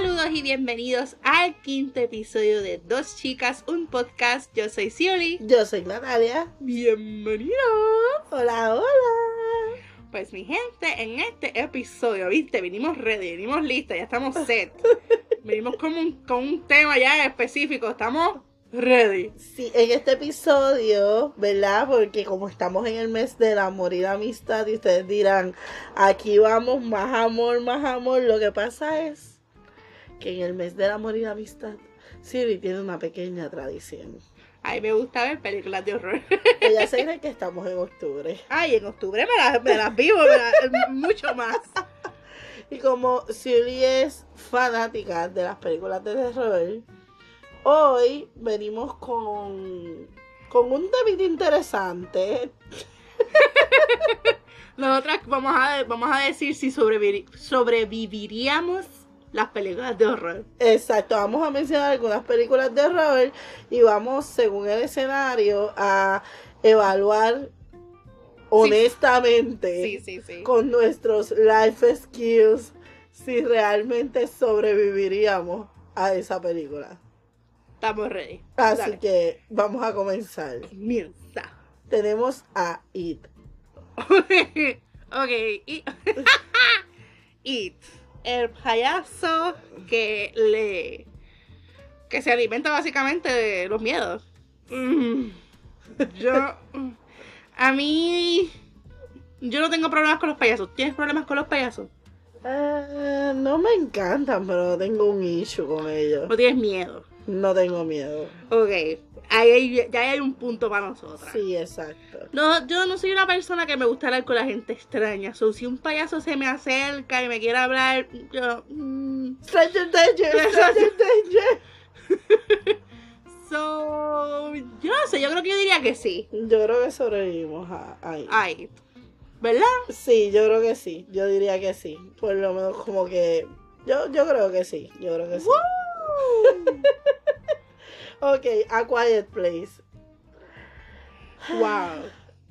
Saludos y bienvenidos al quinto episodio de Dos Chicas, un podcast. Yo soy Cioli. Yo soy Natalia. Bienvenidos. Hola, hola. Pues mi gente, en este episodio, viste, vinimos ready, vinimos listas, ya estamos set. venimos con un, con un tema ya específico, estamos ready. Sí, en este episodio, ¿verdad? Porque como estamos en el mes del amor y la amistad, y ustedes dirán, aquí vamos, más amor, más amor. Lo que pasa es que en el mes del amor y la amistad, Siri tiene una pequeña tradición. Ay, me gusta ver películas de horror. Ella se cree que estamos en octubre. Ay, en octubre me las, me las vivo, me las- mucho más. Y como Siri es fanática de las películas de terror, hoy venimos con, con un temita interesante. Nosotras vamos a, vamos a decir si sobrevivi- sobreviviríamos las películas de horror. Exacto, vamos a mencionar algunas películas de horror y vamos, según el escenario, a evaluar honestamente Sí, sí, sí. con nuestros life skills si realmente sobreviviríamos a esa película. Estamos ready. Así Dale. que vamos a comenzar. Comienza. Tenemos a It. ok, y... It. El payaso que le... que se alimenta básicamente de los miedos. Mm. Yo... A mí... Yo no tengo problemas con los payasos. ¿Tienes problemas con los payasos? Ah, no me encantan, pero tengo un issue con ellos. ¿O tienes miedo? No tengo miedo. Ok. Ahí hay- ya hay un punto para nosotras. Sí, exacto. No, yo no soy una persona que me gusta hablar con la gente extraña. So, si un payaso se me acerca y me quiere hablar, yo. mm, Stranger Danger, Stranger Danger. so. Yo no sé, yo creo que yo diría que sí. Yo creo que sobrevivimos a, a It. Ay. ¿Verdad? Sí, yo creo que sí. Yo diría que sí. Por lo menos como que... Yo, yo creo que sí. Yo creo que sí. Ok, A Quiet Place. wow.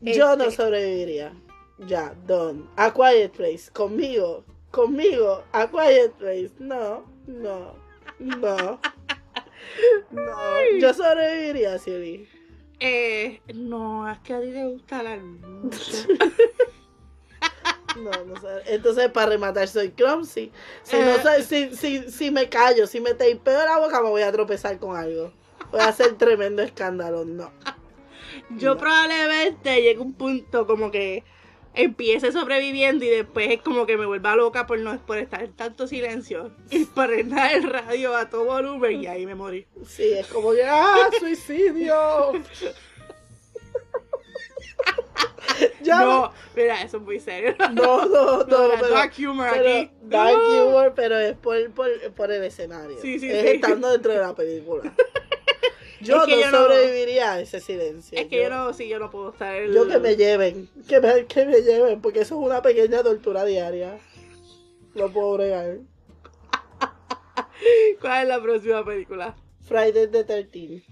Yo no Este- sobreviviría. Ya, don. A Quiet Place. Conmigo. Conmigo. A Quiet Place. No, no, no. No. Yo sobreviviría, Siri. Eh, no, es que a ti te gusta hablar mucho. No, no sé. Entonces, para rematar, soy clumsy. Si, no Eh. soy- si, si, si me callo, si me tapeo la boca, me voy a tropezar con algo. Voy a hacer tremendo escándalo. No. Yo No. probablemente llegue a un punto como que empiece sobreviviendo y después es como que me vuelva loca por no por estar en tanto silencio y prender el radio a todo volumen y ahí me morí. Sí, es como que, ¡ah, suicidio! ya no, mira, eso es muy serio. No, no, no, No, pero, dark humor pero- aquí. dark humor, pero es por, por, por el escenario. Sí, sí, es sí. estando dentro de la película. Yo Es que no yo no- sobreviviría a ese silencio. Es que yo no, sí, yo no puedo estar. en- yo que me lleven, que me, que me lleven, porque eso es una pequeña tortura diaria. No puedo bregar. ¿Cuál es la próxima película? Friday the 13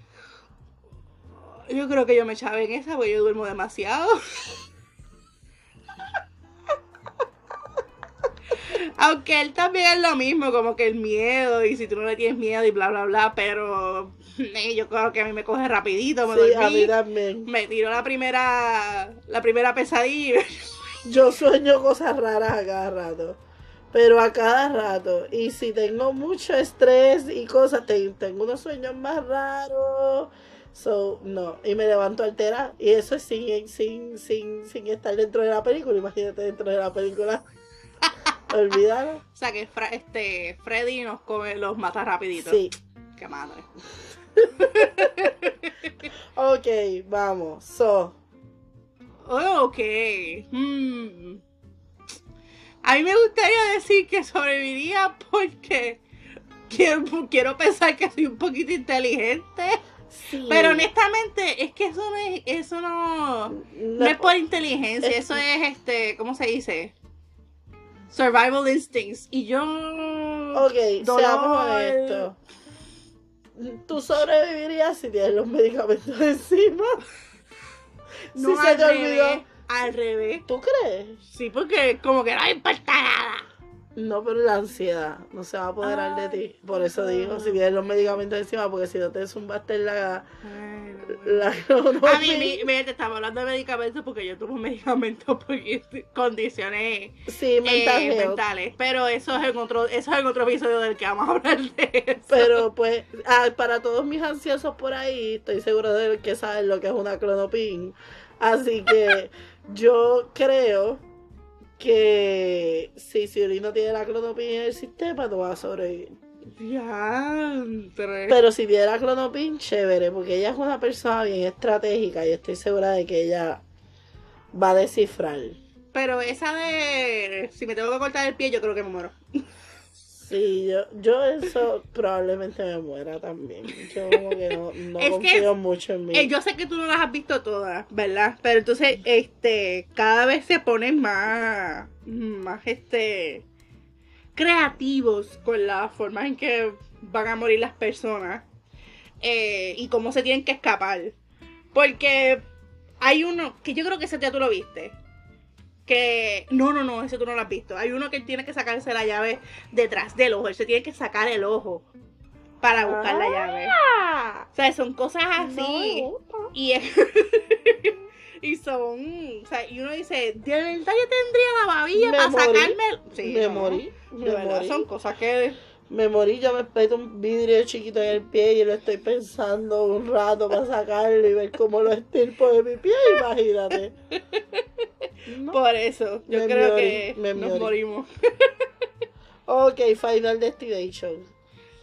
Yo creo que yo me echaba en esa porque yo duermo demasiado. Aunque él también es lo mismo, como que el miedo, y si tú no le tienes miedo y bla, bla, bla, pero yo creo que a mí me coge rapidito, me Sí, a mí también. me tiro la primera, la primera pesadilla. Yo sueño cosas raras a cada rato. Pero a cada rato. Y si tengo mucho estrés y cosas, te- tengo unos sueños más raros. So, no. Y me levanto altera. Y eso es sin, sin, sin, sin estar dentro de la película. Imagínate dentro de la película. Olvídalo. O sea que este Freddy nos come, los mata rapidito. Sí. Qué madre. Ok, vamos. So. Ok. Hmm. A mí me gustaría decir que sobreviviría porque quiero, quiero pensar que soy un poquito inteligente. Sí. Pero honestamente, es que eso no es, eso no, no es por inteligencia, es- eso es este, ¿cómo se dice? Survival instincts. Y yo. Ok, dolor- seamos honestos. Tú sobrevivirías si tienes los medicamentos encima. No si se al te revés, olvidó. Al revés. ¿Tú crees? Sí, porque como que no importa nada. No, pero la ansiedad no se va a apoderar de ti. Por eso digo, si tienes los medicamentos encima, porque si no te zumbaste la, Ay, no, bueno. la A mí, mi, mira, te estaba hablando de medicamentos porque yo tomo medicamentos por condiciones Sí, mental eh, mentales. Pero eso es en otro, eso es en otro episodio del que vamos a hablar de eso. Pero pues, ah, para todos mis ansiosos por ahí, estoy seguro de que saben lo que es una clonopin. Así que yo creo que si Siri no tiene la clonopin en el sistema, no va a sobrevivir. Diantre. Pero si tiene la clonopin, chévere, porque ella es una persona bien estratégica y estoy segura de que ella va a descifrar. Pero esa de si me tengo que cortar el pie, yo creo que me muero. Sí, yo, yo eso probablemente me muera también. Yo como que no, no Es que- confío mucho en mí. Eh, yo sé que tú no las has visto todas, ¿verdad? Pero entonces, este, cada vez se ponen más, más, este, creativos con la forma en que van a morir las personas eh, y cómo se tienen que escapar. Porque hay uno, que yo creo que ese ya tú lo viste. Que, no, no, no, ese tú no lo has visto. Hay uno que tiene que sacarse la llave detrás del ojo. Él se tiene que sacar el ojo para buscar la llave. Ah, O sea, son cosas así. Y, y son. O sea, y uno dice, ¿de verdad yo tendría la babilla Me para morí. sacarme? el-?" Sí, me no, morí, De me morí. son cosas que. Me morí, yo me meto un vidrio chiquito en el pie y lo estoy pensando un rato para sacarlo y ver cómo lo estirpo de mi pie, imagínate. No. Por eso, yo Me creo que me nos morimos. Ok, Final Destination.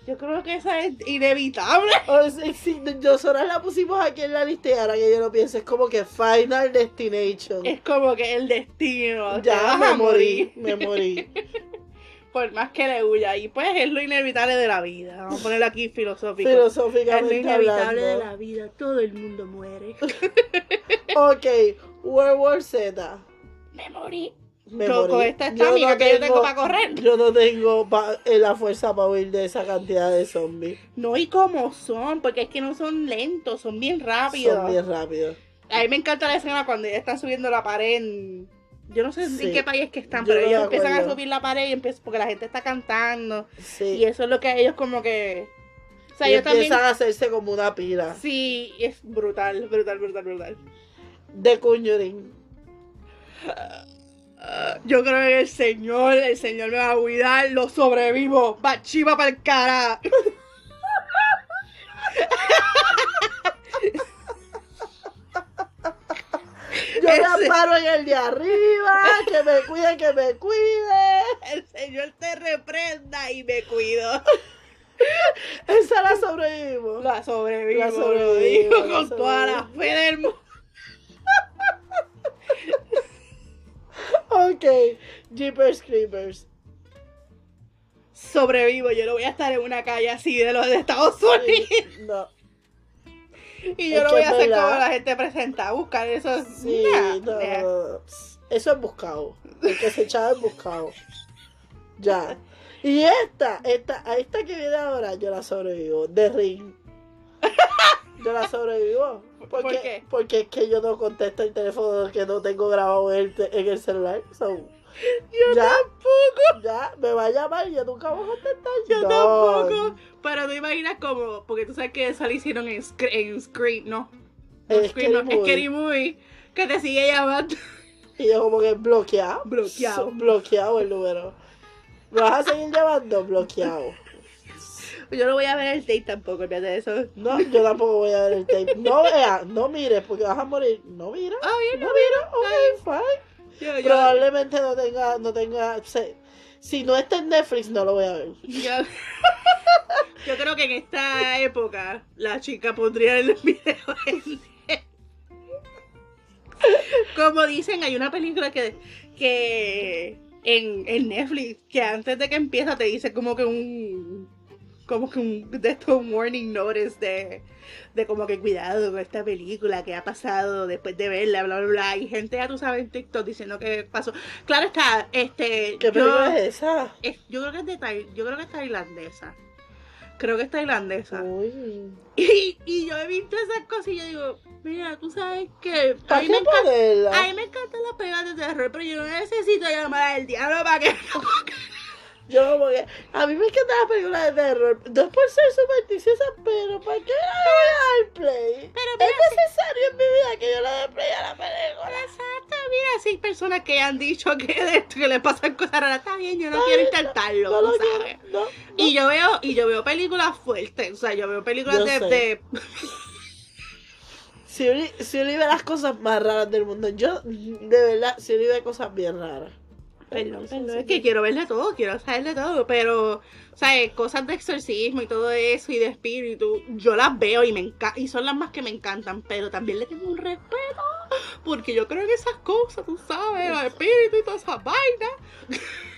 Yo creo que esa es inevitable. Oh, sí, sí, nosotros la pusimos aquí en la lista y ahora que yo lo pienso, es como que Final Destination. Es como que el destino. ya me morí, morir. me morí. Por más que le huya. Y pues es lo inevitable de la vida. Vamos a ponerlo aquí filosófico. es lo Filosóficamente inevitable de la vida. Todo el mundo muere. Ok, World War Z. Me morí. Me Yo- con morí. esta Yo estamina que yo tengo para correr. Yo no tengo pa- eh, la fuerza para huir de esa cantidad de zombies. No, y cómo son, porque es que no son lentos, son bien rápidos. Son bien rápidos. A mí me encanta la escena cuando ya están subiendo la pared en... Yo no sé Sí. en qué país es que están, Yo pero no ellos empiezan a subir la pared y empiezan, porque la gente está cantando. Y Sí. eso es lo que a ellos como que... O sea, y también... empiezan a hacerse como una pila. Sí, es brutal, brutal, brutal, brutal. De Conjuring. Yo creo que el Señor, el Señor me va a cuidar, lo sobrevivo, va chiva para el cara. Yo me amparo en el de arriba. Que me cuide, que me cuide. El Señor te reprenda y me cuido. Esa la sobrevivimos. La sobrevivo, La sobrevivo, digo la con toda la fe del mundo. Ok. Jeepers Creepers. Sobrevivo, yo no voy a estar en una calle así de los de Estados Unidos. No. Y yo Es que voy a hacer verdad. como la gente presenta, buscar eso. Sí, Nah, no, nah. no, no. Eso es buscado. El que se echaba es buscado. Ya. Y esta, esta, a esta que viene ahora, yo la sobrevivo. De Ring. Yo la sobrevivo. ¿Por Porque, qué? Porque es que yo no contesto el teléfono que no tengo grabado en el, en el celular. So, Yo ya, tampoco. ya, me va a llamar y yo nunca voy a contestar. Yo No. tampoco. Pero te imaginas como, porque tú sabes que eso lo hicieron en, en Scream, ¿no? No, En Scream, no, en. Scary Movie, que te sigue llamando. Y yo como que bloqueado. Bloqueado. Bloqueado el número. ¿Me vas a seguir llamando? Bloqueado. Yo no voy a ver el date tampoco, fíjate de eso. No, yo tampoco voy a ver el tape. No veas, no mires, porque vas a morir. No mira. Ah, bien, No no, mira, ok, fine. Probablemente no tenga, no tenga. se- si no está en Netflix, no lo voy a ver. yo, yo creo que en esta época la chica pondría el video en Como dicen, hay una película que, que en, en Netflix que antes de que empieza te dice como que un como que un de esto un warning notice de, de como que cuidado con esta película que ha pasado después de verla, bla bla bla. Y gente ya tú sabes en TikTok diciendo que pasó. Claro está, este ¿Qué yo- película es esa? es- yo creo que es de yo creo que es tailandesa. Creo que es tailandesa. Uy. Y, y yo he visto esas cosas y yo digo, mira, tú sabes que a ¿Para mí, me encanta, a mí me encantan las pegas de terror, pero yo no necesito llamar al diablo para que Yo como que, a mí me encantan las películas de terror. No es por ser supersticiosa, pero ¿para qué le voy a dar play? Pero Es mira, necesario en mi vida que yo le dé play a la película. exacto, mira, si hay personas que han dicho que de esto que le pasan cosas raras, está bien, yo no quiero intentarlo, No sabes. quiero. Y yo veo, y yo veo películas fuertes, o sea, yo veo películas Yo de, de- Si si ve las cosas más raras del mundo, yo, de verdad, si Uli ve cosas bien raras. Perdón, perdón, es que quiero ver de todo, quiero saber de todo, pero, o sea, cosas de exorcismo y todo eso y de espíritu, yo las veo y me y son las más que me encantan, pero también le tengo un respeto, porque yo creo que esas cosas, tú sabes, los espíritus y todas esas vainas,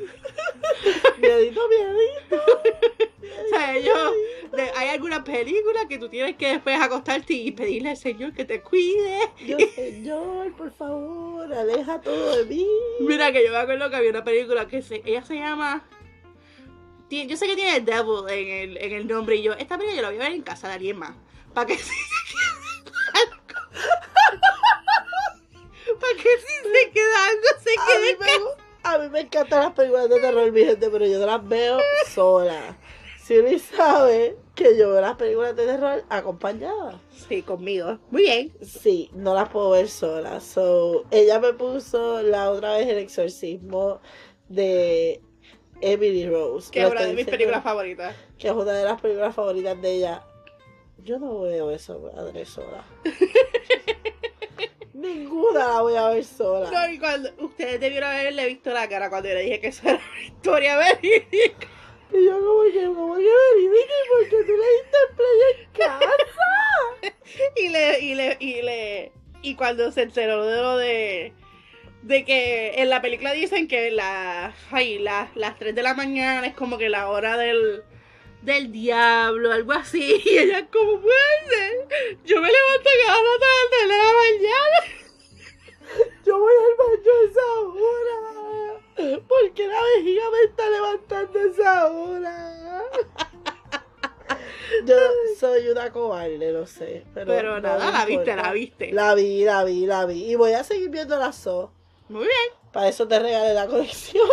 Miedito, miedito. o sea, yo, de- hay algunas películas que tú tienes que después acostarte y pedirle al Señor que te cuide. Yo, señor, por favor, aleja todo de mí. Mira que yo me acuerdo que había una película que se, ella se llama. ti- Yo sé que tiene Devil en el, en el nombre y yo, esta película yo la voy a ver en casa de alguien más. Para que si Para que si se queda algo, se A mí, quede en me. A mí me encantan las películas de terror, mi gente, pero yo las veo sola. Si Uli sabe que yo veo las películas de terror acompañada. Sí, conmigo. Muy bien. Sí, no las puedo ver sola. So, ella me puso la otra vez el exorcismo de Emily Rose. Que es una de mis películas favoritas. Que es una de las películas favoritas de ella. Yo no veo eso, madre sola. Ninguna la voy a ver sola. No, y cuando ustedes debieron haberle visto la cara cuando yo le dije que eso era una historia verídica. Y yo como que, como que verídica, ¿y por qué tú le diste play en casa? y le, y le, y le, y cuando se enteró de lo de, de que en la película dicen que la, ay, la- las 3 de la mañana es como que la hora del, del diablo, algo así, y ella como puede ser, yo me levanto cada rato a las 3 de la mañana, Yo voy al baño a esa hora. ¿Por qué la vejiga me está levantando a esa hora? Yo soy una cobarde, lo sé. Pero, nada, la viste, la viste, La vi, la vi, la vi. Y voy a seguir viendo la So. muy bien, Para eso te regalé la colección.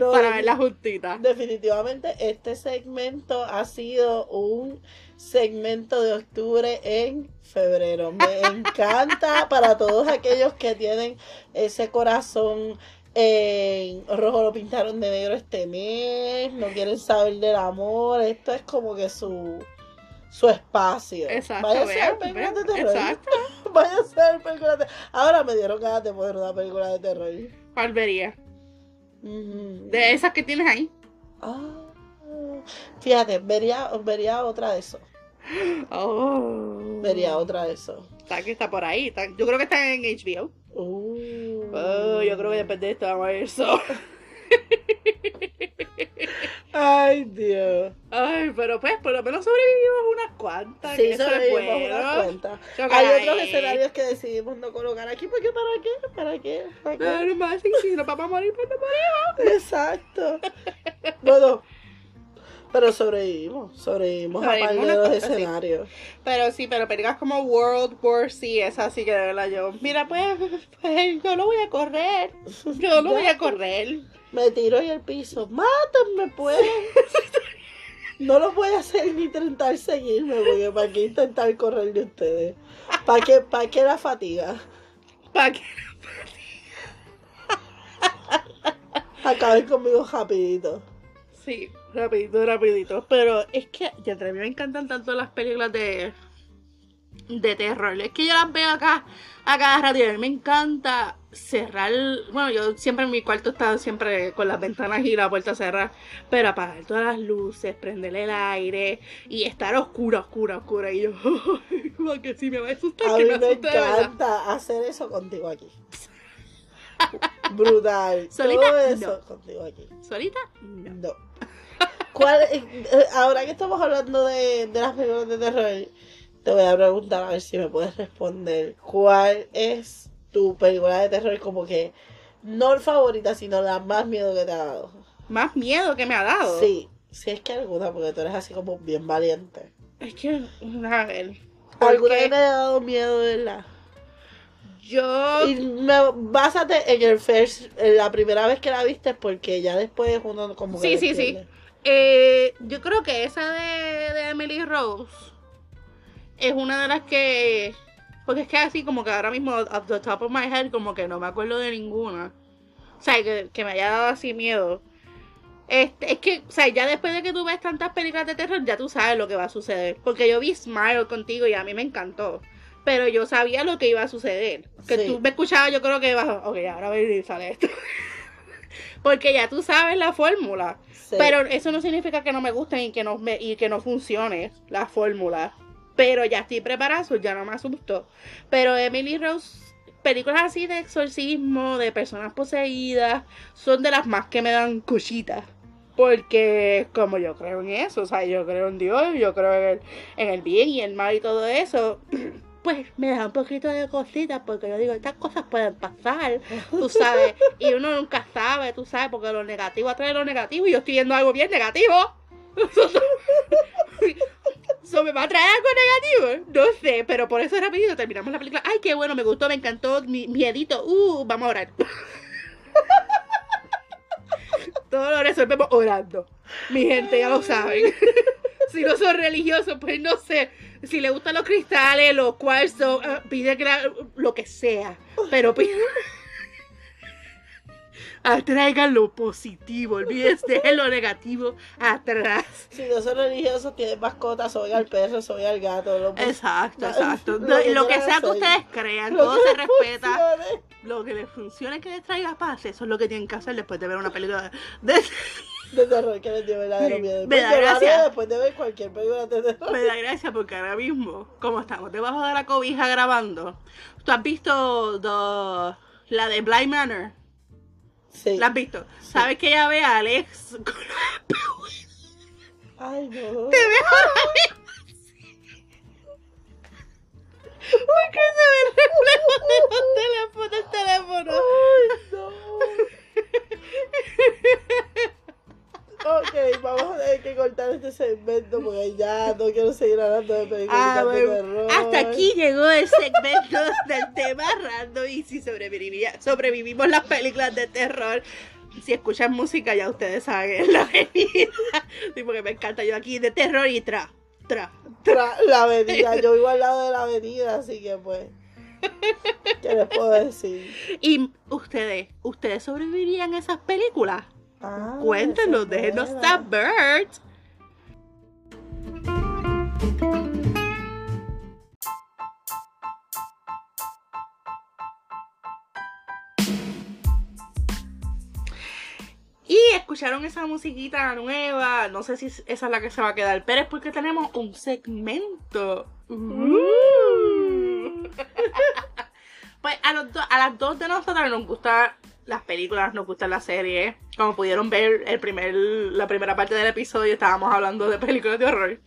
No, para verla juntita, Definitivamente este segmento ha sido un segmento de octubre en febrero. Me encanta para todos aquellos que tienen ese corazón en rojo lo pintaron de negro este mes, no quieren saber del amor, esto es como que su su espacio. exacto, Vaya a ser vean, películas de terror. exacto, Vaya a ser películas de Ahora me dieron ganas de poner una película de terror. ¿cuál vería? De esas que tienes ahí, Ah, fíjate, vería, vería otra de eso. oh, Vería otra de eso. Está que está por ahí. está- yo creo que está en HBO. Uh. Oh, yo creo que después de esto vamos a ver eso. Ay, Dios. Ay, pero pues por lo menos sobrevivimos unas cuantas. Sí, sobrevivimos bueno. unas. Chocolate. Hay otros escenarios que decidimos no colocar aquí porque ¿para qué? ¿Para qué? ¿Para qué? No, más, si, si nos vamos a morir, pues nos morimos. Exacto. Bueno, pero sobrevivimos. Sobrevivimos a par Sobrevivimos de los cuantas, sí. escenarios. Pero sí, pero películas como World War C, es así que de verdad yo. Mira, pues, pues yo no voy a correr. Yo no voy a correr. Me tiro en el piso. Mátenme, pues. No lo voy a hacer ni intentar seguirme, porque ¿para qué intentar correr de ustedes? ¿Para qué, para qué la fatiga? ¿Para qué? Acaben conmigo rapidito. Sí, rapidito, rapidito. Pero es que ya a mí me encantan tanto las películas de, de terror. Es que yo las veo acá a cada rato y a mí me encanta cerrar. Bueno, yo siempre en mi cuarto estaba siempre con las ventanas y la puerta cerrada. Pero apagar todas las luces, prenderle el aire y estar oscura, oscura, oscura. Y yo, como que sí me va a asustar, A que mí me encanta hacer eso contigo aquí. Brutal. ¿Solita? Todo eso No. contigo aquí. ¿Solita? No. No. ¿Cuál, eh, ahora que estamos hablando de, de las películas de terror, te voy a preguntar a ver si me puedes responder. ¿Cuál es tu película de terror como que no favorita, sino la más miedo que te ha dado? Más miedo que me ha dado. Sí, si es que alguna, porque tú eres así como bien valiente. Es que, a ver. ¿Alguna que me ha dado miedo, verdad? Yo. Y me, básate en el first, en la primera vez que la viste, porque ya después uno como que. Sí, sí, sí. Eh, yo creo que esa de, de Emily Rose es una de las que. Porque es que así como que ahora mismo, off the top of my head, como que no me acuerdo de ninguna. O sea, que, que me haya dado así miedo. Este, es que, o sea, ya después de que tú ves tantas películas de terror, ya tú sabes lo que va a suceder. Porque yo vi Smile contigo y a mí me encantó. Pero yo sabía lo que iba a suceder. Que Sí. tú me escuchabas, yo creo que ibas, ok, ahora a ver si sale esto. Porque ya tú sabes la fórmula. Sí. Pero eso no significa que no me gusten y que no, me, y que no funcione la fórmula. Pero ya estoy preparada, so ya no me asustó. Pero Emily Rose, películas así de exorcismo, de personas poseídas, son de las más que me dan cositas. Porque como yo creo en eso, o sea, yo creo en Dios, yo creo en el, en el bien y el mal y todo eso, pues me da un poquito de cositas porque yo digo, estas cosas pueden pasar, tú sabes, y uno nunca sabe, tú sabes, porque lo negativo atrae lo negativo y yo estoy viendo algo bien negativo. ¿So me va a traer algo negativo? No sé, pero por eso rapidito terminamos la película. Ay, qué bueno, me gustó, me encantó, mi miedito. Uh, vamos a orar. Todo lo resolvemos orando. Mi gente ya lo saben. si no son religiosos, pues no sé. Si les gustan los cristales, los cuarzos, ah, pide que la- lo que sea. Pero pide... Atraigan lo positivo, olvídense de lo negativo atrás. Si no son religiosos, tienen mascotas, soy al perro, soy al gato. Lo, Exacto, exacto. lo Lo, que lo que quieran sea que ustedes crean, todo se respeta. funcione. Lo que les funcione, que les traiga paz, eso es lo que tienen que hacer después de ver una película de... de- terror que les dio verdadero Sí, miedo. me da Porque gracia. Después de ver cualquier película de terror. Me da gracia porque ahora mismo, como estamos debajo de la cobija grabando, ¿tú has visto the- la de Blind Manor? Sí. ¿La has visto? ¿Sabes que ella ve a Alex con Ay, no. Te mismo así. Porque se ve el reflejo de los teléfonos, el teléfono. Ay, no. Ok, vamos a tener que cortar este segmento porque ya no quiero seguir hablando de películas Ah, de terror. hasta aquí llegó el segmento del tema random y si sobrevivía, sobrevivimos las películas de terror. Si escuchan música ya ustedes saben la venida. Sí, porque me encanta yo aquí de terror y tra, tra. Tra- la avenida, yo vivo al lado de la avenida, así que pues. ¿Qué les puedo decir? Y ustedes, ¿ustedes sobrevivirían a esas películas? Ah, es déjenos saber. Y escucharon esa musiquita nueva. No sé si esa es la que se va a quedar, pero es porque tenemos un segmento. Uh. Pues a, los do- a las dos de nosotras nos gustan las películas, nos gustan las series. Como pudieron ver el primer, la primera parte del episodio, estábamos hablando de películas de horror.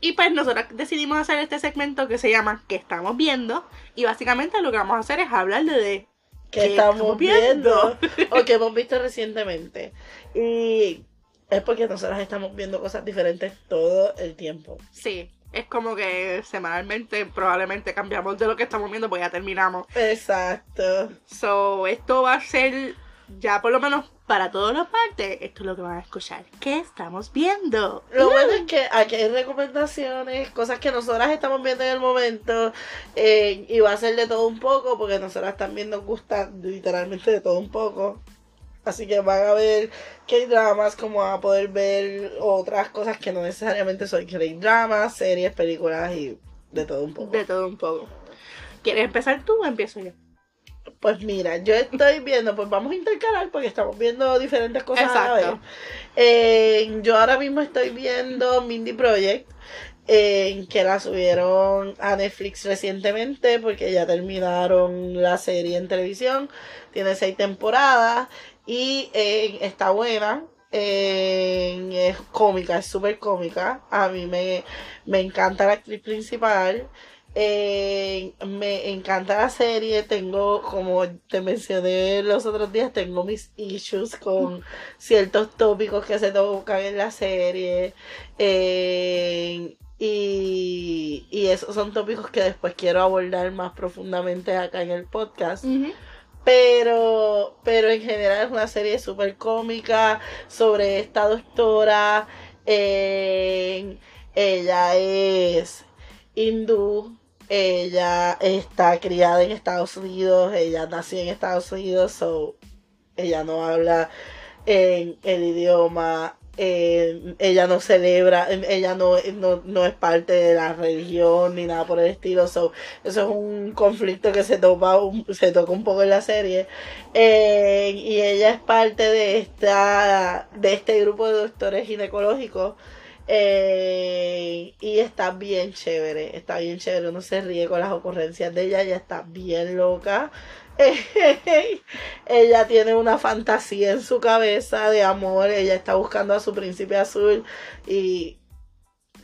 Y pues nosotras decidimos hacer este segmento que se llama ¿Qué estamos viendo? Y básicamente lo que vamos a hacer es hablar de, de que ¿Qué estamos estamos viendo o que hemos visto recientemente. Y es porque nosotras estamos viendo cosas diferentes todo el tiempo. Sí, es como que semanalmente probablemente cambiamos de lo que estamos viendo, pues ya terminamos. Exacto. So, esto va a ser, ya por lo menos para todas las partes, esto es lo que van a escuchar. ¿Qué estamos viendo? Lo bueno es que aquí hay recomendaciones, cosas que nosotras estamos viendo en el momento, eh, y va a ser de todo un poco, porque nosotras también nos gusta literalmente de todo un poco. Así que van a ver K-dramas, como van a poder ver otras cosas que no necesariamente son K-dramas, series, películas y de todo un poco. De todo un poco. ¿Quieres empezar tú o empiezo yo? Pues mira, yo estoy viendo, pues vamos a intercalar porque estamos viendo diferentes cosas a la vez. Eh, yo ahora mismo estoy viendo Mindy Project, eh, que la subieron a Netflix recientemente porque ya terminaron la serie en televisión. Tiene seis temporadas y eh, está buena. eh, es cómica, es súper cómica. A mí me, me encanta la actriz principal. Eh, me encanta la serie, tengo, como te mencioné los otros días, tengo mis issues con ciertos tópicos que se tocan en la serie. Eh, Y, y esos son tópicos que después quiero abordar más profundamente acá en el podcast. Ujú. Pero, pero en general es una serie súper cómica sobre esta doctora. eh, ella es hindú. Ella está criada en Estados Unidos. Ella nació en Estados Unidos. So ella no habla en el idioma. Eh, ella no celebra, ella no, no, no es parte de la religión ni nada por el estilo. So, eso es un conflicto que se toca un, se toca un poco en la serie. Eh, y ella es parte de esta de este grupo de doctores ginecológicos. eh, y está bien chévere, está bien chévere, uno se ríe con las ocurrencias de ella, ella está bien loca. ella tiene una fantasía en su cabeza de amor, ella está buscando a su príncipe azul y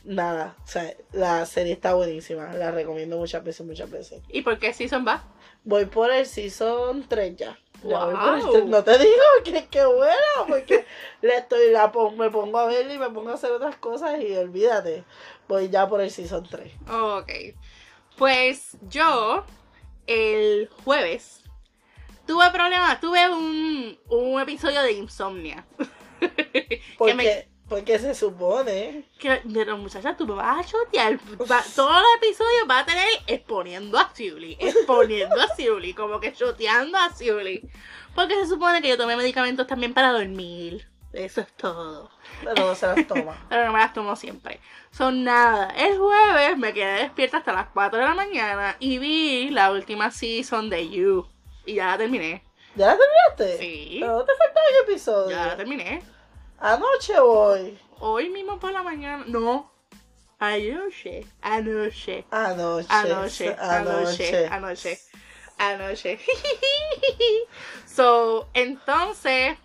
nada, o sea, la serie está buenísima, la recomiendo muchas veces, muchas veces. ¿Y por qué season va? Voy por el season 3 ya. Ya voy por el Wow. No te digo que qué bueno, porque le estoy la me pongo a ver y me pongo a hacer otras cosas y olvídate. Voy ya por el season 3. Ok. Pues yo, el jueves, tuve problemas. Tuve un, un episodio de insomnia. que Porque, me, porque se supone. que, pero muchacha, tú me vas a chotear. Va- todos los episodios va a tener exponiendo a Siuli. Exponiendo a Siuli. Como que choteando a Siuli. Porque se supone que yo tomé medicamentos también para dormir. Eso es todo. Pero no se las toma. Pero no me las tomo siempre. Son nada. El jueves me quedé despierta hasta las 4 de la mañana y vi la última season de You. Y ya la terminé. ¿Ya la terminaste? Sí. Pero no te falta un episodio. Ya la terminé. Anoche voy. Hoy mismo por la mañana. No. Anoche. Anoche. Anoche. Anoche. Anoche. Anoche. Anoche. so, entonces,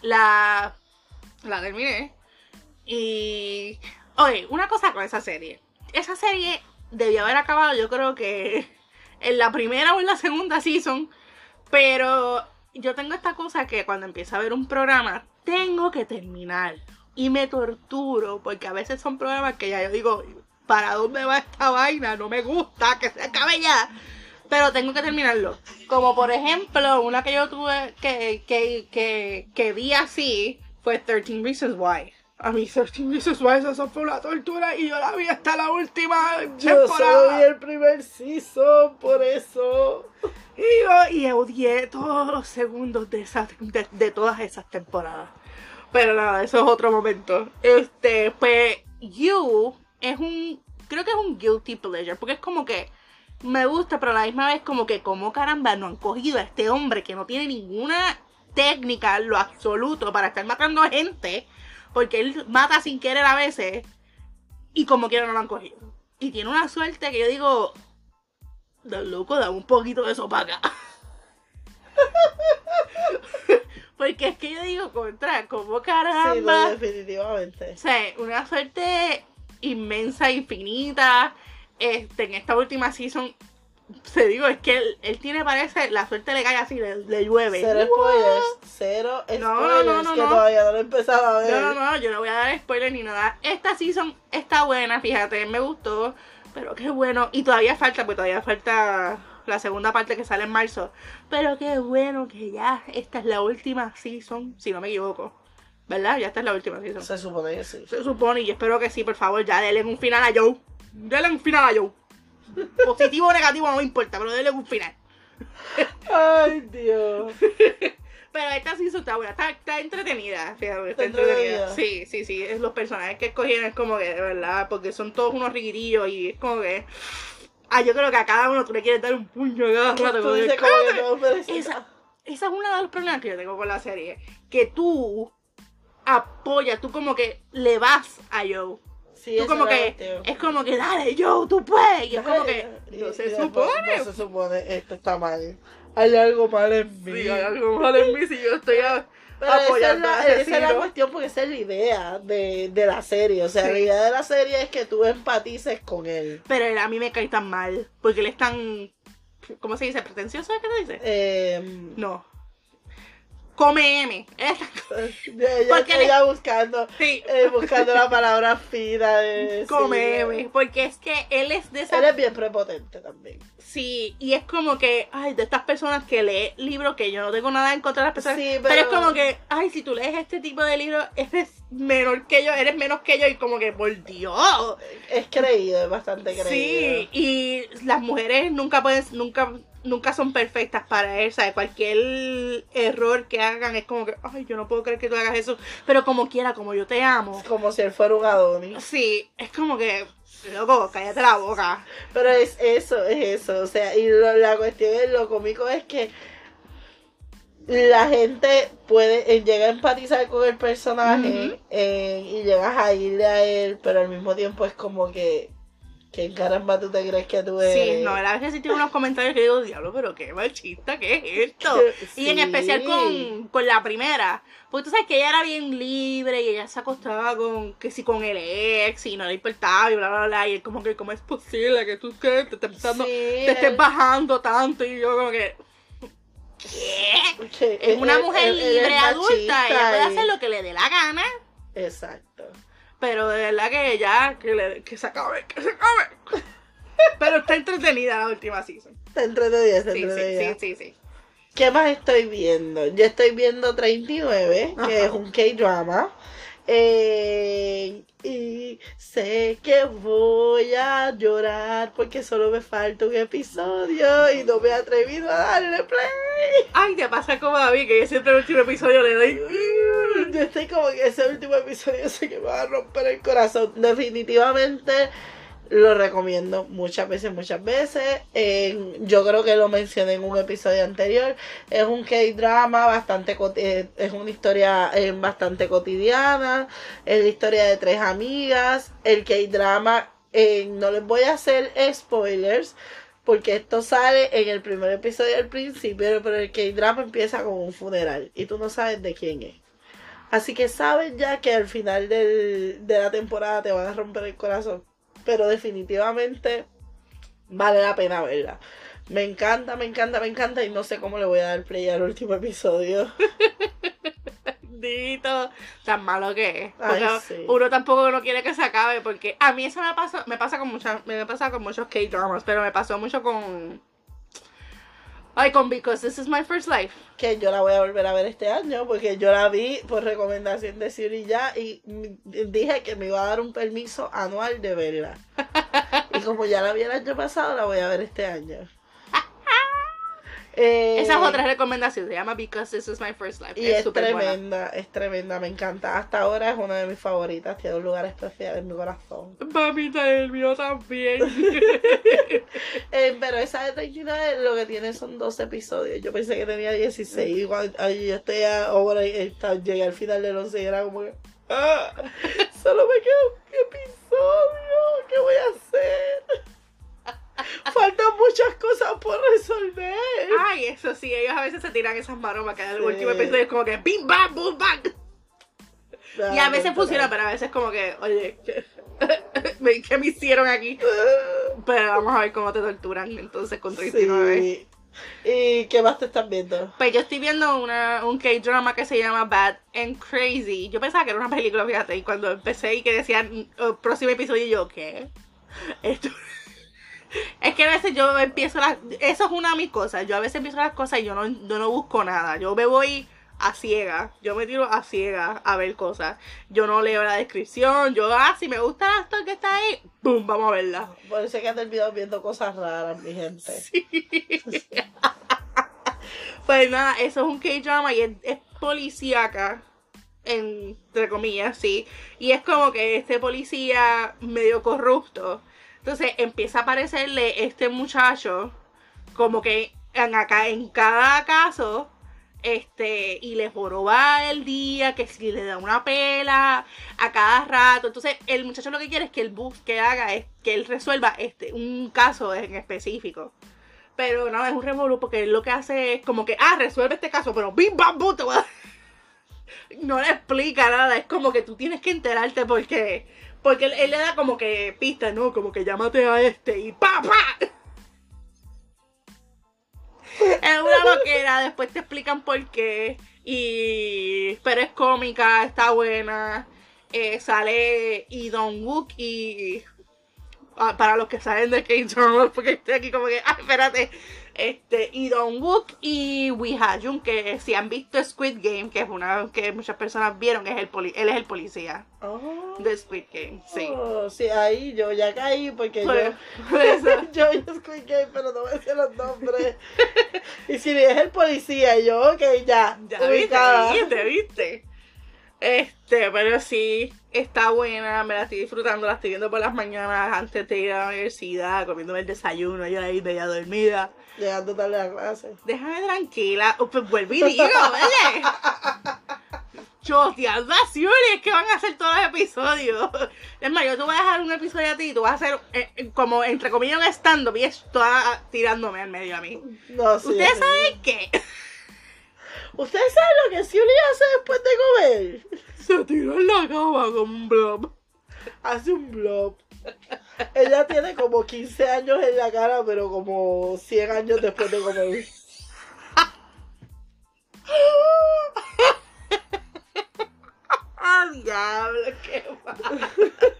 la, la terminé. Y, oye, una cosa con esa serie. Esa serie debió haber acabado, yo creo que en la primera o en la segunda season. Pero yo tengo esta cosa que cuando empiezo a ver un programa, tengo que terminar. Y me torturo, porque a veces son programas que ya yo digo, ¿para dónde va esta vaina? No me gusta, que se acabe ya. Pero tengo que terminarlo. Como por ejemplo, una que yo tuve que, que, que, que vi así fue 13 Reasons Why. A mí 13 Reasons Why eso fue una tortura y yo la vi hasta la última Yo solo temporada. vi el primer season, por eso. Y, yo, y odié todos los segundos de, esas, de, de todas esas temporadas. Pero nada, eso es otro momento. Este, pues, You es un. Creo que es un guilty pleasure. Porque es como que. Me gusta, pero a la misma vez, como que, como caramba, no han cogido a este hombre que no tiene ninguna técnica, en lo absoluto, para estar matando gente. Porque él mata sin querer a veces. Y como quiera no lo han cogido. Y tiene una suerte que yo digo. Da loco, dame un poquito de eso para acá. Porque es que yo digo, contra, como Sí, caramba. no, definitivamente. O sea, una suerte inmensa, infinita. Este, en esta última season, se digo, es que él, él tiene, parece, la suerte le cae así, le, le llueve. Cero spoilers, cero spoilers, No, no, no, que no. todavía no lo he empezado a ver. No, no, no, yo no voy a dar spoiler ni nada. Esta season está buena, fíjate, me gustó. Pero qué bueno. Y todavía falta, pues todavía falta la segunda parte que sale en marzo. Pero qué bueno que ya esta es la última season, si no me equivoco. ¿Verdad? Ya esta es la última season. Se supone que sí. Se supone, y espero que sí, por favor, ya denle un final a Joe. Denle un final a Joe. Positivo o negativo no me importa, pero denle un final. Ay, Dios. Pero esta season está buena, está, está entretenida, fíjate, está entretenida. Sí, sí, sí, es los personajes que escogieron es como que, de verdad, porque son todos unos riguirillos y es como que... Ah, yo creo que a cada uno tú le quieres dar un puño cada rato. Como dices no, Esa, esa es una de los problemas que yo tengo con la serie. Que tú apoyas, tú como que le vas a Joe. Sí, Tú como es que, es como que, dale Joe, tú puedes. Y es como que, no se supone. No se supone, esto está mal. Hay algo mal en mí. Sí, hay algo mal en mí si yo estoy a- Pero esa es, apoyando la, esa es la cuestión porque esa es la idea de, de la serie. O sea, Sí. la idea de la serie es que tú empatices con él. Pero él a mí me cae tan mal. Porque él es tan. ¿Cómo se dice? ¿Pretencioso? ¿Qué se dice? Eh, No. Come M. Porque le- ella buscando, Sí, eh, buscando la palabra fina de come sí, M. Porque es que él es de esa Él es bien prepotente también. Sí, y es como que, ay, de estas personas que lee libros que yo no tengo nada en contra de las personas. Sí, pero... pero- es como que, ay, si tú lees este tipo de libros, eres menor que yo, eres menos que yo, y como que, por Dios. Es creído, es bastante creído. Sí, y las mujeres nunca pueden, nunca, nunca son perfectas para él, ¿sabes? Cualquier error que hagan es como que, ay, yo no puedo creer que tú hagas eso, pero como quiera, como yo te amo. Como si él fuera un Adonis. Sí, es como que, loco, cállate la boca. Pero es eso, es eso. O sea, y lo- la cuestión es lo cómico es que la gente puede eh, llega a empatizar con el personaje eh, y llegas a irle a él, pero al mismo tiempo es como que ¿Qué caramba tú te crees que tú eres? Sí, no, la vez que sí tengo unos comentarios que digo, diablo, pero qué machista, ¿qué es esto? Y en especial con, con la primera. Porque tú sabes que ella era bien libre y ella se acostaba con, que si con el ex y no le importaba y bla, bla, bla. Y él como que, ¿cómo es posible que tú que te estés Sí, te estés él- bajando tanto? Y yo como que, ¿qué? Es una mujer es libre, adulta, ella puede hacer lo que le dé la gana. Exacto. Pero de verdad que ya, que, le, que se acabe, que se acabe. Pero está entretenida la última season. Te entretenida, te Sí, sí, entretenida. sí, sí, sí. ¿Qué más estoy viendo? Yo estoy viendo 39, que Ajá. es un K-drama. Eh, y sé que voy a llorar porque solo me falta un episodio y no me he atrevido a darle play. Ay, te pasa como a mí, que yo siempre el último episodio le doy. Yo estoy como que ese último episodio sé que me va a romper el corazón. Definitivamente lo recomiendo muchas veces, muchas veces. Yo creo que lo mencioné en un episodio anterior. Es un K-drama bastante, eh, es una historia eh, bastante cotidiana. Es la historia de tres amigas. El K-drama, eh, no les voy a hacer spoilers. Porque esto sale en el primer episodio al principio, pero el K-drama empieza con un funeral y tú no sabes de quién es. Así que sabes ya que al final del- de la temporada te van a romper el corazón. Pero definitivamente vale la pena verla. Me encanta, me encanta, me encanta y no sé cómo le voy a dar play al último episodio. Dito, tan malo que es. Porque Ay, sí. uno tampoco no quiere que se acabe, porque a mí eso me pasa, me pasa con muchas, me pasa con muchos K-dramas, pero me pasó mucho con. Ay, con Because This Is My First Life. Que yo la voy a volver a ver este año porque yo la vi por recomendación de Siri ya y dije que me iba a dar un permiso anual de verla. Y como ya la vi el año pasado, la voy a ver este año. Eh, Esa es otra recomendación, se llama Because This Is My First Life. Y es, buena. tremenda, es tremenda, me encanta. Hasta ahora es una de mis favoritas, tiene un lugar especial en mi corazón. Mamita, el mío también. Eh, pero esa de 39 lo que tiene son 12 episodios. Yo pensé que tenía 16. Y cuando yo estoy esta- llegué al final del 11 y era como que. "Ah, solo me queda un episodio. ¿Qué voy a hacer? Faltan muchas cosas por resolver. Ay, eso sí, ellos a veces se tiran esas maromas que en el último episodio es como que bim bam boom bam. Y a veces funciona, pero a veces como que, oye, ¿qué, me- qué me hicieron aquí? Pero vamos a ver cómo te torturan entonces con 39. Sí. ¿Y qué más te estás viendo? Pues yo estoy viendo una, un K-drama que se llama Bad and Crazy. Yo pensaba que era una película, fíjate, y cuando empecé y que decían "Oh, próximo episodio, yo, ¿qué? Esto... Es que a veces yo empiezo las... Eso es una de mis cosas. Yo a veces empiezo las cosas y yo no, yo no busco nada. Yo me voy a ciega. Yo me tiro a ciega a ver cosas. Yo no leo la descripción. Yo, ah, si me gusta el actor que está ahí, ¡pum! Vamos a verla. Por eso es que has terminado viendo cosas raras, mi gente. Pues nada, eso es un K-drama y es, es policíaca, entre comillas, sí. Y es como que este policía medio corrupto. Entonces empieza a aparecerle este muchacho como que en, acá, en cada caso, este, y le joroba el día, que si le da una pela a cada rato. Entonces, el muchacho lo que quiere es que el bus que haga es que él resuelva este, un caso en específico. Pero no, es un revolú porque él lo que hace es como que, ah, resuelve este caso, pero bim bam bum, te voy a- No le explica nada, es como que tú tienes que enterarte porque. Porque él, le da como que pistas, ¿no? Como que llámate a este y ¡pa, pa! Es una loquera, después te explican por qué. Y. Pero es cómica, está buena. Eh, sale y Don Wook y. ah, para los que saben de K-Drama, porque estoy aquí como que. ¡Ay, espérate! Este, y Don Wook y Wee Ha-jun, que si han visto Squid Game, que es una que muchas personas vieron, es el poli- él es el policía Oh. de Squid Game. Sí. Oh, sí, ahí yo ya caí porque Por- yo, por eso. yo vi Squid Game, pero no me sé los nombres. y si es el policía, yo, ok, ya, Ya ubicada. viste, viste, viste. Este, pero sí, está buena, me la estoy disfrutando, la estoy viendo por las mañanas antes de ir a la universidad, comiéndome el desayuno, yo ahí media dormida. Llegando tarde a la clase. Déjame tranquila, oh, pues vuelvo y digo, ¿vale? Choteando a que van a hacer todos los episodios. Es más, yo te voy a dejar un episodio a ti, y tú vas a hacer eh, eh, como entre comillas un stand-up y es toda tirándome al medio a mí. No, sí, ¿Ustedes sí. saben qué? ¿Ustedes saben lo que Siuli hace después de comer? Se tiró en la cama como un blob. Hace un blob. Ella tiene como 15 años en la cara, pero como 100 años después de comer. ¡Ah, diablo! ¡Qué mal!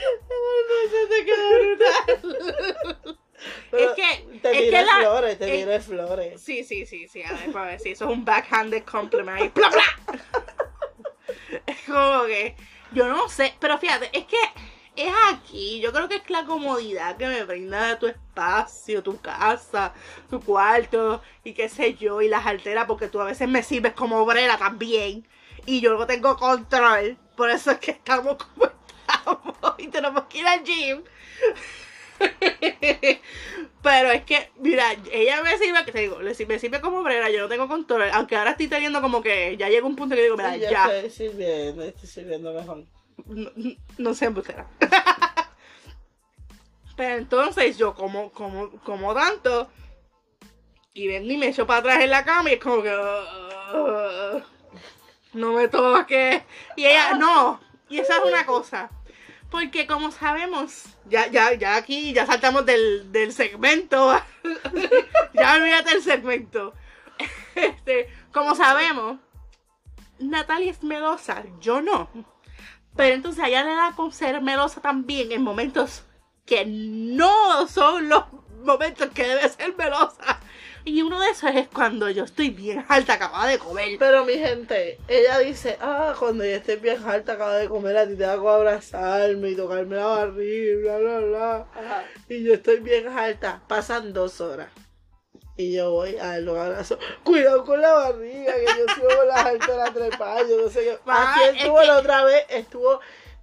no, se te quedó brutal. Pero es que, Te es que la... flores, te es- tiré flores. Sí, sí, sí, sí, a ver, para ver si eso es un backhanded compliment. ¡Bla, bla! Es como que, yo no sé, pero fíjate, es que es aquí, yo creo que es la comodidad que me brinda tu espacio, tu casa, tu cuarto, y qué sé yo, y las alteras, porque tú a veces me sirves como obrera también, y yo no tengo control, por eso es que estamos como estamos, y tenemos que ir al gym. Pero es que, mira, ella me sirve, te digo, me sirve como obrera, yo no tengo control, aunque ahora estoy teniendo como que ya llega un punto que digo, mira, Sí, ya, estoy sirviendo, estoy sirviendo mejor. no, no sé embustera. Pero entonces yo como, como, como tanto, y ven y me echo para atrás en la cama y es como que, "Ugh, no me toques. Y ella, no, y esa es una cosa. Porque como sabemos, ya, ya, ya aquí, ya saltamos del, del segmento. ya olvídate del segmento. Este, como sabemos, Natalia es melosa, yo no. Pero entonces a ella le da con ser melosa también en momentos que no son los momentos que debe ser melosa. Y uno de esos es cuando yo estoy bien alta, acabada de comer. Pero mi gente, ella dice, ah, cuando yo esté bien alta, acabo de comer, a ti te hago abrazarme y tocarme la barriga, bla, bla, bla. Y yo estoy bien alta. Pasan dos horas. Y yo voy a darle un abrazo. Cuidado con la barriga, que yo subo las altas de la trepa. Yo no sé qué. Así es estuvo que- la otra vez. Estuvo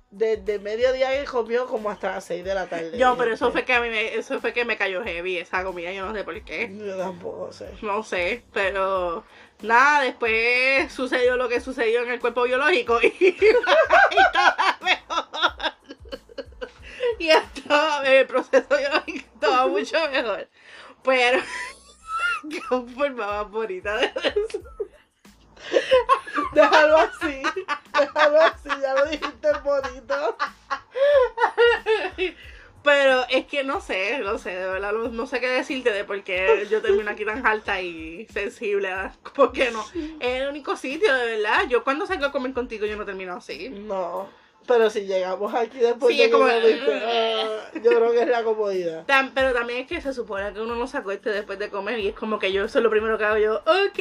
desde mediodía que comió como hasta las 6 de la tarde. Yo, pero eso fue que a mí me, eso fue que me cayó heavy esa comida, yo no sé por qué. Yo tampoco sé. No sé, pero nada, después sucedió lo que sucedió en el cuerpo biológico y, y estaba mejor. Y estaba, el proceso biológico estaba mucho mejor. Pero, qué forma más bonita de eso. Déjalo así. Déjalo así. Ya lo dijiste bonito. Pero es que no sé, no sé, de verdad, no, no sé qué decirte de por qué yo termino aquí tan alta y sensible. ¿Por qué no? Es el único sitio, de verdad. Yo cuando salgo a comer contigo, yo no termino así. No. Pero si llegamos aquí después Sí, de es como- que ah, yo creo que es la comodidad. Pero también es que se supone que uno no se acueste después de comer y es como que yo eso es lo primero que hago yo, ok.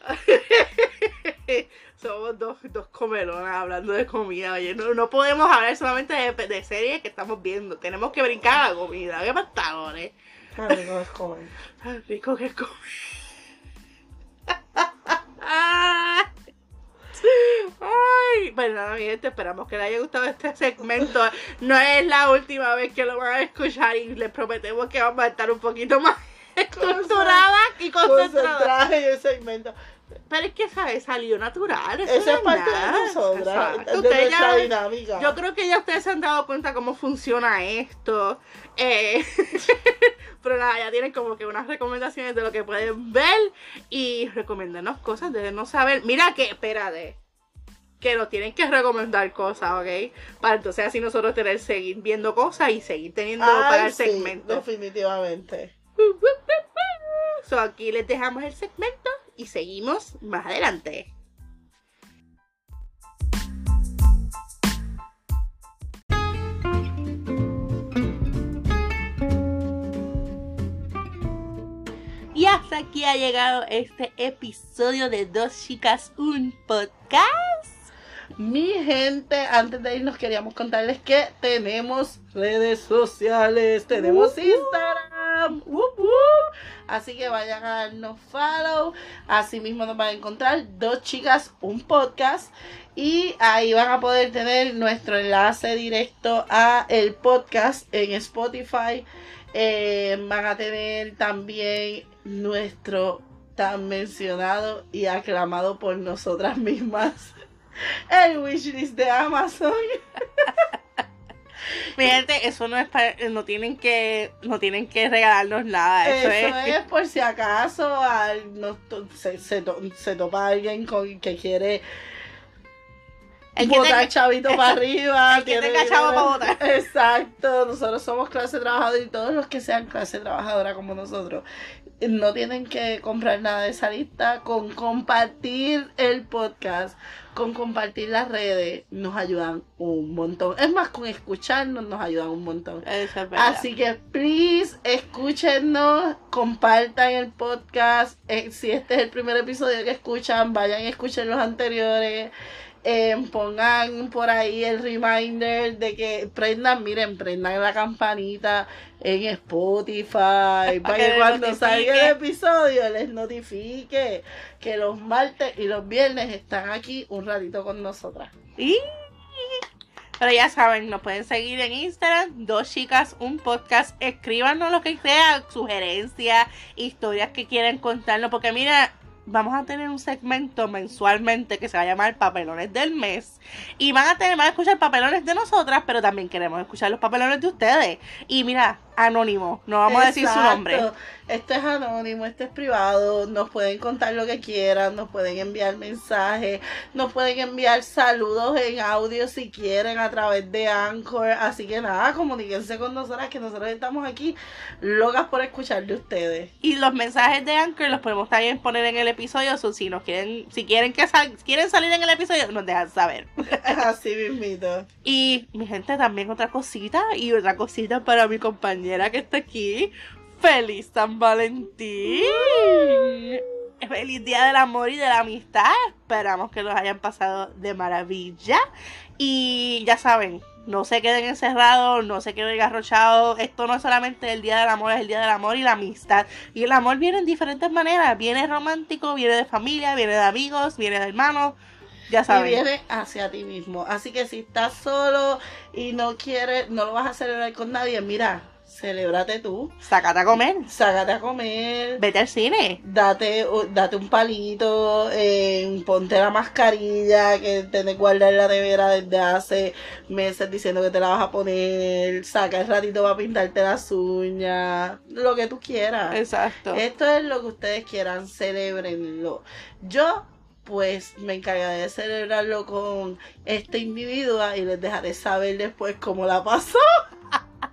Somos dos, dos comelonas hablando de comida. Oye, no, no podemos hablar solamente de, de series que estamos viendo. Tenemos que brincar a la comida. ¿Qué pantalones? Qué rico es comer. Tan rico que comer. Ay, pues nada, mi gente, esperamos que les haya gustado este segmento. No es la última vez que lo van a escuchar y les prometemos que vamos a estar un poquito más estructuradas y concentradas. Concentrada en el segmento. Pero es que, ¿sabes? Salió natural. Eso, Eso es es parte de nada. nosotras, Exacto. de Ustedes nuestra ya- dinámica. yo creo que ya ustedes se han dado cuenta cómo funciona esto. Eh, pero nada, ya tienen como que unas recomendaciones de lo que pueden ver y recomendarnos cosas de no saber. Mira que, espérate. que nos tienen que recomendar cosas, ¿ok? Para entonces así nosotros tener, seguir viendo cosas y seguir teniendo para el sí, segmento. definitivamente. So, aquí les dejamos el segmento y seguimos más adelante. Y hasta aquí ha llegado este episodio de Dos Chicas, un podcast. Mi gente, antes de irnos queríamos contarles que tenemos redes sociales, tenemos Instagram, así que vayan a darnos follow, así mismo nos van a encontrar dos chicas, un podcast. Y ahí van a poder tener nuestro enlace directo a el podcast en Spotify, Eh, van a tener también nuestro tan mencionado y aclamado por nosotras mismas el wishlist de Amazon. Gente, eso no es para, no tienen que, no tienen que regalarnos nada. Eso, Eso es, es por si acaso al- no se, se to- se topa alguien con, que quiere El que botar tenga- chavito para arriba. el que tenga chavo dinero. pa' botar. Exacto, nosotros somos clase trabajadora y todos los que sean clase trabajadora como nosotros no tienen que comprar nada de esa lista. Con compartir el podcast, con compartir las redes, nos ayudan un montón. Es más, con escucharnos nos ayudan un montón. Es. Así que, please, escúchenos, compartan el podcast. Eh, si este es el primer episodio que escuchan, vayan y escuchen los anteriores. Eh, pongan por ahí el reminder de que prendan, miren, prendan la campanita en Spotify para que cuando salga el episodio les notifique que los martes y los viernes están aquí un ratito con nosotras. Y- Pero ya saben, nos pueden seguir en Instagram, dos chicas, un podcast. Escríbanos lo que sea, sugerencias, historias que quieran contarnos. Porque mira, vamos a tener un segmento mensualmente que se va a llamar Papelones del Mes. Y van a tener, van a escuchar papelones de nosotras, pero también queremos escuchar los papelones de ustedes. Y mira, anónimo, no vamos a decir su nombre. Esto es anónimo, esto es privado, nos pueden contar lo que quieran, nos pueden enviar mensajes, nos pueden enviar saludos en audio si quieren a través de Anchor. Así que nada, comuníquense con nosotras que nosotros estamos aquí locas por escuchar de ustedes. Y los mensajes de Anchor los podemos también poner en el episodio. si nos quieren, si quieren que sal- quieren salir en el episodio, nos dejan saber. Así mismito. Y mi gente, también otra cosita. Y otra cosita para mi compañera que está aquí. ¡Feliz San Valentín! ¡Feliz Día del Amor y de la Amistad! Esperamos que los hayan pasado de maravilla. Y ya saben, no se queden encerrados, no se queden garrochados. Esto no es solamente el Día del Amor, es el Día del Amor y la Amistad. Y el amor viene en diferentes maneras. Viene romántico, viene de familia, viene de amigos, viene de hermanos. Ya Y saben. viene hacia ti mismo. Así que si estás solo y no quieres, no lo vas a celebrar con nadie, mira, celébrate tú. Sácate a comer. Sácate a comer. Vete al cine. Date, date un palito, eh, ponte la mascarilla que tenés guardada en la nevera desde hace meses diciendo que te la vas a poner, saca el ratito para pintarte las uñas, lo que tú quieras. Exacto. Esto es lo que ustedes quieran, celebrenlo. Yo, pues, me encargaré de celebrarlo con este individuo y les dejaré saber después cómo la pasó.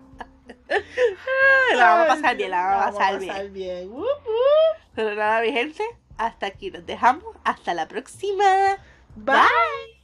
la vamos a pasar bien, la vamos a pasar bien. pasar. Pero nada, mi gente, hasta aquí nos dejamos. Hasta la próxima. Bye.